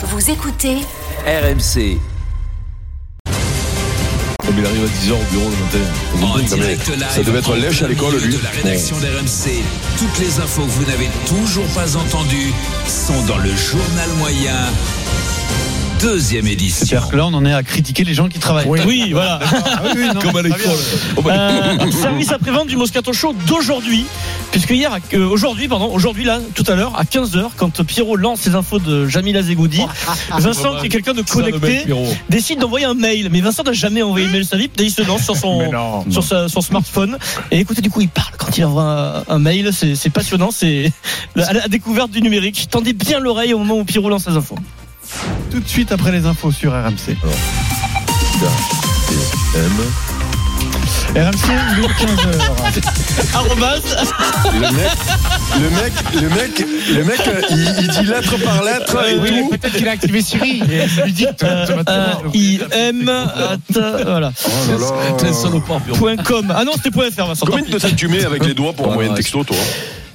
Vous écoutez RMC. Comme il arrive à 10h au bureau le matin. En direct live. ça devait être lèche à l'école, lui. De la rédaction d'RMC. Toutes les infos que vous n'avez toujours pas entendues sont dans le journal moyen. Deuxième édition. C'est-à-dire que là, on en est à critiquer les gens qui travaillent. Oui, voilà. Comme à l'école. Euh, service après-vente du Moscato Show d'aujourd'hui. Puisque hier, euh, aujourd'hui, pardon, aujourd'hui là, tout à l'heure, à 15h, quand Pierrot lance ses infos de Jamila Zegoudi, Vincent, qui est quelqu'un de connecté, décide d'envoyer un mail. Mais Vincent n'a jamais envoyé de mail de sa vie. Il se lance sur son, sur sa- son smartphone. Et écoutez, du coup, il parle quand il envoie un, un mail. C'est c'est passionnant. C'est la, la découverte du numérique. Tendez bien l'oreille au moment où Pierrot lance ses infos. Tout de suite après les infos sur RMC. RMC, il est 15h. Arrobase. Le mec, le mec, le mec, le mec, euh, il, il dit lettre par lettre et tout. Peut-être qu'il a activé Siri. Lui dit Euh, I M at- voilà. Oh là là. T'es un salopard, Pierrot. Point .com. Ah non, c'était point .fr, Vincent. Combien de temps tu mets avec les doigts pour Ah, envoyer un texto, toi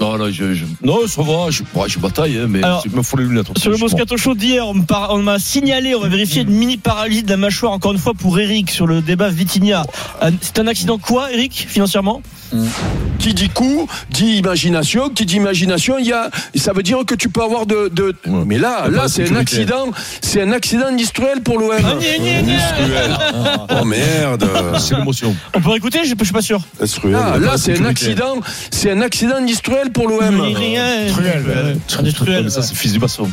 Non, non, je, je- non, ça va, je, ouais, je bataille, hein, mais Alors, il me faut les lunettes. Sur le Moscato Show d'hier, on par- on m'a signalé, on va vérifier une mini paralysie de la mâchoire encore une fois pour Eric sur le débat Vitinha. Euh, C'est un accident quoi, Eric, financièrement? Qui dit coup, dit imagination. Qui dit imagination, il y a, ça veut dire que tu peux avoir de. de- Ouais. Mais là, là, c'est un accident, c'est un accident industriel pour l'OM. Ah. Oh merde. C'est l'émotion. On peut écouter, je je suis pas sûr. Ah, y a là, c'est un accident, c'est un accident industriel pour l'OM. Industriel. Industriel. Ça, c'est fils du maçon.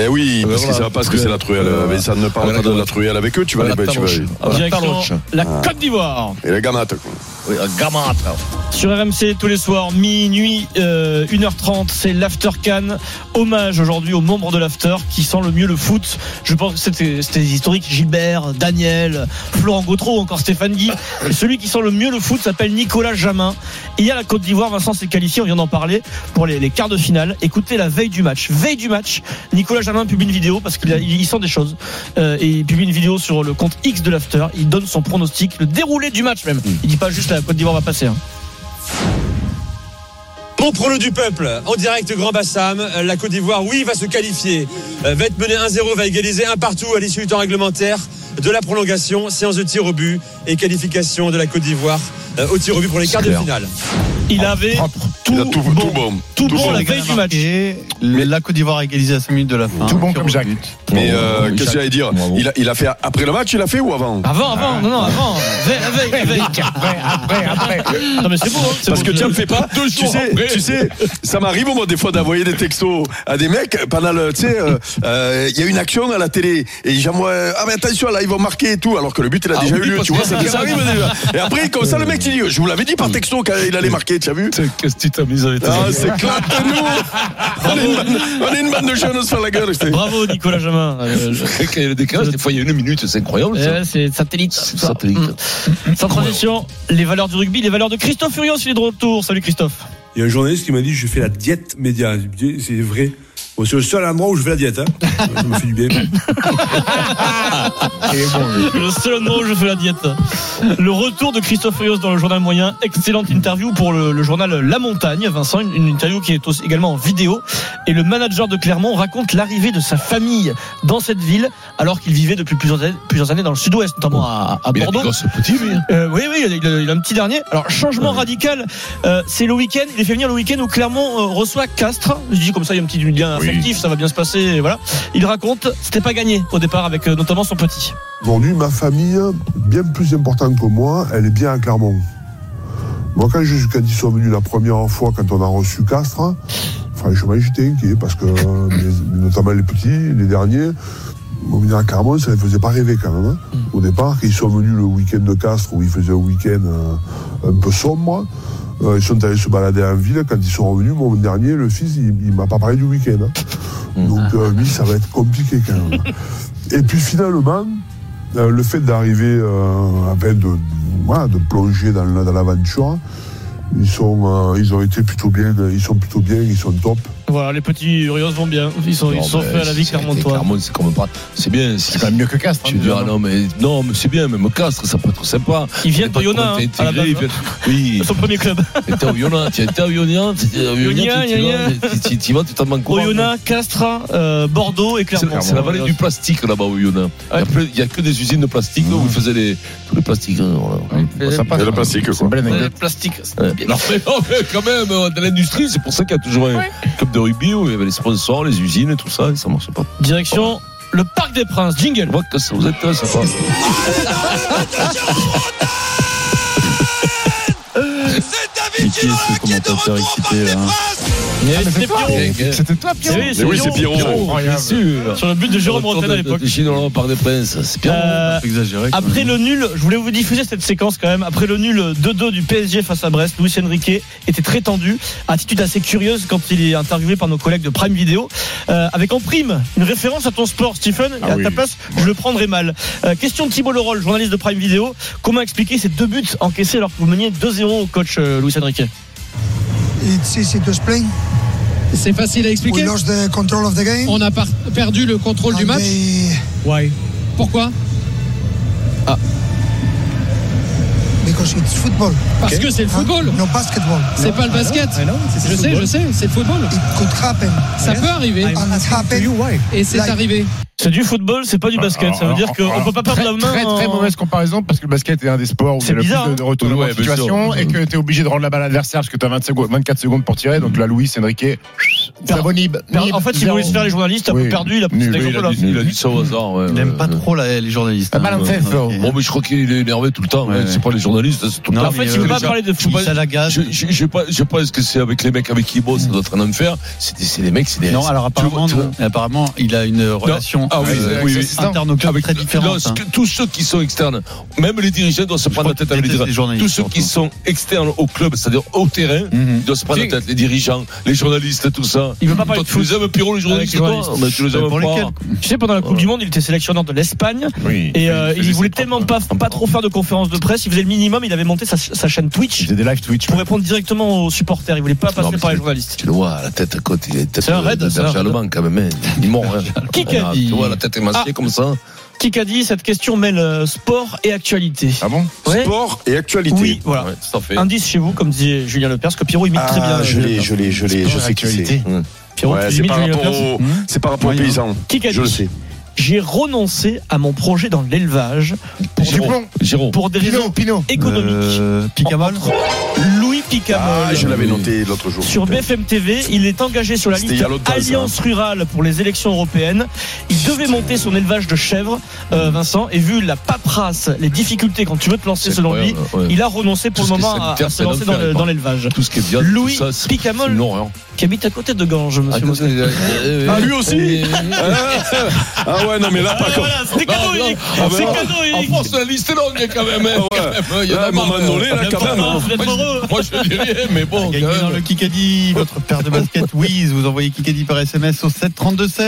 Eh oui, Ah, parce qu'ils savent pas ce que c'est la truelle. Euh, Mais ça ne parle pas de la truelle avec eux, tu vas les la tu vas- la Direction taloche. la Côte d'Ivoire. Et la gamate, quoi. Sur RMC tous les soirs, minuit, euh, 1h30, c'est l'After Cannes. Hommage aujourd'hui aux membres de l'After qui sent le mieux le foot. Je pense que c'était historique. Gilbert, Daniel, Florent Gautreau, encore Stéphane Guy. Et celui qui sent le mieux le foot s'appelle Nicolas Jamin. Et il y a la Côte d'Ivoire, Vincent s'est qualifié, on vient d'en parler, pour les, les quarts de finale. Écoutez la veille du match. Veille du match, Nicolas Jamin publie une vidéo parce qu'il il sent des choses. Euh, et il publie une vidéo sur le compte X de l'After. Il donne son pronostic, le déroulé du match même. Il dit pas juste la Côte d'Ivoire va passer. hein. Prono du peuple, en direct Grand Bassam, Euh, la Côte d'Ivoire, oui, va se qualifier, Euh, va être menée 1-0, va égaliser un partout à l'issue du temps réglementaire de la prolongation, séance de tir au but et qualification de la Côte d'Ivoire euh, au tir au but pour les quarts de finale. Il avait tout, Il a tout, bon, tout bon. tout tout bon bon. la veille du match. Et la Côte d'Ivoire a égalisé à 5 minutes de la fin. Tout bon comme Jacques. but. Mais euh, qu'est-ce que j'allais dire il a, il a fait après le match, il a fait ou avant Avant, avant, non, non, avant. Veille, veille. Après, après, après. Non, mais c'est beau, hein, Parce beau. que tu me fais pas. Deux Tu jours sais, après. tu sais, ça m'arrive moi des fois d'envoyer des textos à des mecs pendant le, tu sais, euh, euh, il y a une action à la télé et j'envoie ah mais attention là ils vont marquer et tout alors que le but il a Ah déjà oui, eu lieu, tu vois, ça, ça arrive déjà. Et après comme ça le mec il dit je vous l'avais dit par texto qu'il allait marquer, tu as vu? Qu'est-ce que tu t'as mis avec tes Ah c'est claque nous. On est une bande, de jeunes sur la gueule. Bravo, Nicolas Jamin. Euh, je- Quand il y a le décalage, des fois il y a une minute, c'est incroyable. ça. Ouais, c'est satellite. C'est ça. satellite. Mm. Sans transition, les valeurs du rugby, les valeurs de Christophe Furios, il est de retour. Salut Christophe. Il y a un journaliste qui m'a dit je fais la diète média. C'est vrai. Bon, c'est le seul endroit où je fais la diète. Hein. Ça me fait du bien. Le seul endroit où je fais la diète. Le retour de Christophe Furios dans le journal moyen. Excellente interview pour le, le journal La Montagne, Vincent. Une, une interview qui est aussi également en vidéo. Et le manager de Clermont raconte l'arrivée de sa famille dans cette ville, alors qu'il vivait depuis plusieurs années, plusieurs années dans le sud-ouest, notamment à, à Mais il a Bordeaux. petits, lui. hein. Euh, oui, oui, il a, il a- un petit dernier. Alors, changement radical, euh, c'est le week-end. Il est fait venir le week-end où Clermont euh, reçoit Castres. Je dis comme ça, il y a un petit lien Oui. Ça va bien se passer. et Voilà. Il raconte, c'était pas gagné au départ avec euh, notamment son petit. Aujourd'hui, ma famille, bien plus importante que moi, elle est bien à Clermont. Moi, quand, je, quand ils sont venus la première fois, quand on a reçu Castres, franchement, j'étais inquiet parce que, notamment les petits, les derniers, bon, venir à Clermont, ça ne les faisait pas rêver quand même. hein. Au départ, ils sont venus le week-end de Castres, où ils faisaient un week-end euh, un peu sombre, ils sont allés se balader en ville. Quand ils sont revenus, mon dernier, le fils, il, il m'a pas parlé du week-end. hein. Donc, euh, lui, ça va être compliqué quand même. Et puis finalement, euh, le fait d'arriver, euh, enfin de, voilà, de plonger dans, dans l'aventure, ils sont, euh, ils ont été plutôt bien, ils sont plutôt bien, ils sont top. Voilà, les petits Rios vont bien. Ils sont, ils Non, sont mais faits à la vie c'est- Clermontois. Clermont, c'est comme pas. C'est bien. C'est quand même mieux que Castres. Tu hein, diras, déjà, non, mais, non, mais c'est bien, même Castres, ça peut être sympa. Ils viennent Pas de Yona, t'es hein, à la base, ils viennent- Oui, Son premier club. t'étais au Yona, tu étais au Yona, tu Yona, vas, tu- t'en manques quoi Oyonnax, Castres, euh, Bordeaux et C'est Clermont. c'est la vallée du plastique là-bas au Yona. Il Il n'y a que des usines de plastique où ils faisaient les, tous les plastiques. hein, sympa, C'est le ça. plastique, quoi. anecdote. plastique. mais, non, mais quand même, euh, dans l'industrie, c'est pour ça qu'il y a toujours un club de rugby où il y avait les sponsors, les usines et tout ça, et ça marche pas. Direction le Parc des Princes. Jingle. Je vois que ça vous intéresse pas. Et qui est ce commentateur excité là hein Il y avait- C'était Pierrot. C'était toi, Pierrot. oui, Mais oui, c'est Pierrot. Sur le but de Jérôme Bretagne à l'époque. Chinois par des princes. C'est. Euh, Exagéré. Après le nul, je voulais vous diffuser cette séquence quand même. Après le nul 2-2 du PSG face à Brest, Luis Enrique était très tendu. Attitude assez curieuse quand il est interviewé par nos collègues de Prime Video. Euh, avec en prime une référence à ton sport, Stephen. et à oui. ta place, je le prendrai mal. Euh, question de Thibault Leroll, journaliste de Prime Video. Comment expliquer ces deux buts encaissés alors que vous meniez 2-0 au coach Luis Enrique? It's easy to explain. C'est facile à We expliquer. lost the control of the game. On a par- perdu le contrôle du and match. they- Why? Pourquoi? Because it's football. Parce que c'est le Hein? football. No basketball. C'est pas le basket. Je sais, je sais, c'est le football. It could happen. Ça peut arriver. And it happened. Et c'est Like- arrivé. C'est du football, c'est pas du basket. Ça veut dire qu'on peut pas perdre la main. Très, très en- mauvaise comparaison parce que le basket est un des sports où il y C'est a le plus bizarre, de, retournements Ouais, de situation et que tu es obligé de rendre la balle à l'adversaire parce que tu as 20 secondes, 24 secondes pour tirer. Donc là, Louis Enrique, ça vaut nib. Per- nib, En fait, il zéro. voulait se faire les journalistes, un peu perdu, il a pris Nul. cet Oui, il, exemple-là. a dit, il a dit ça au hasard. ouais, Il n'aime pas trop les journalistes. Hein. Bon, mais je crois qu'il est énervé tout le temps. Hein. C'est pas les journalistes, c'est tout le temps. En fait, il veut pas parler de foot. je- je, pense- que c'est avec les mecs avec qui il bosse, ça doit être un enfer. C'est des, mecs, c'est des. Non, alors apparemment, il a une relation Ah euh, interne au club Avec très différente. hein. tous ceux qui sont externes, même les dirigeants doivent se prendre la tête avec les dirigeants. Tous ceux qui sont externes au club, c'est-à-dire au terrain, Mhm. doivent se prendre la tête. Les dirigeants, les journalistes, tout ça. Il veut pas parler de tu foot. les aimes, Pierrot, les journalistes, toi tu les aimes pas. lesquels Tu sais, pendant la Coupe Voilà. du Monde, il était sélectionneur de l'Espagne. Oui. Et euh, Il il voulait tellement pas, pas trop faire de conférences de presse, il faisait le minimum, il avait monté sa, sa chaîne Il Twitch faisait des live Twitch. pour répondre directement aux supporters. Il voulait pas passer par les journalistes. Tu le vois, la tête à côté, il a C'est un raid, c'est un quand même. hein. Il mort. hein. Qui Ah, dit Tu vois, la tête masquée Ah. comme ça. Qui a dit cette question mêle euh, sport et actualité Ah bon Ouais. Sport et actualité. Oui, voilà. Ouais, fait. Indice chez vous, comme disait Julien Lepers, que Pierrot imite très bien. Ah, je l'ai, je l'ai, je l'ai, je sais qui c'est. Pierrot, Ouais, c'est par au, c'est par rapport aux paysans. Je le dit sais. J'ai renoncé à mon projet dans l'élevage pour, pour des raisons économiques. Euh, Picamol Louis Picamol. Ah, je l'avais noté l'autre jour. Sur BFM TV, il est engagé sur la liste. Alliance Rurale pour les élections européennes. Il devait monter son élevage de chèvres, euh, Vincent, et vu la paperasse, les difficultés quand tu veux te lancer selon lui, ouais. il a renoncé pour Tout le moment à, se lancer dans l'élevage. Tout ce qui est bien. Louis tout ça, c'est- Picamol. Qui habite à côté de Ganges, monsieur Ah, Moscato. Ah, lui aussi Ah ouais, non, mais là, pas comme. C'est cadeau. Eric. Ah, C'est cadeau, En. France, la liste est longue quand même. hein, même. Il y en a à un moment marre. donné, là, quand même. hein. Moi. Je- Moi, je dis rien, mais bon. Gagné dans le Kikadi, votre paire de basket Wiz. Vous envoyez Kikadi par SMS au 7 32 16.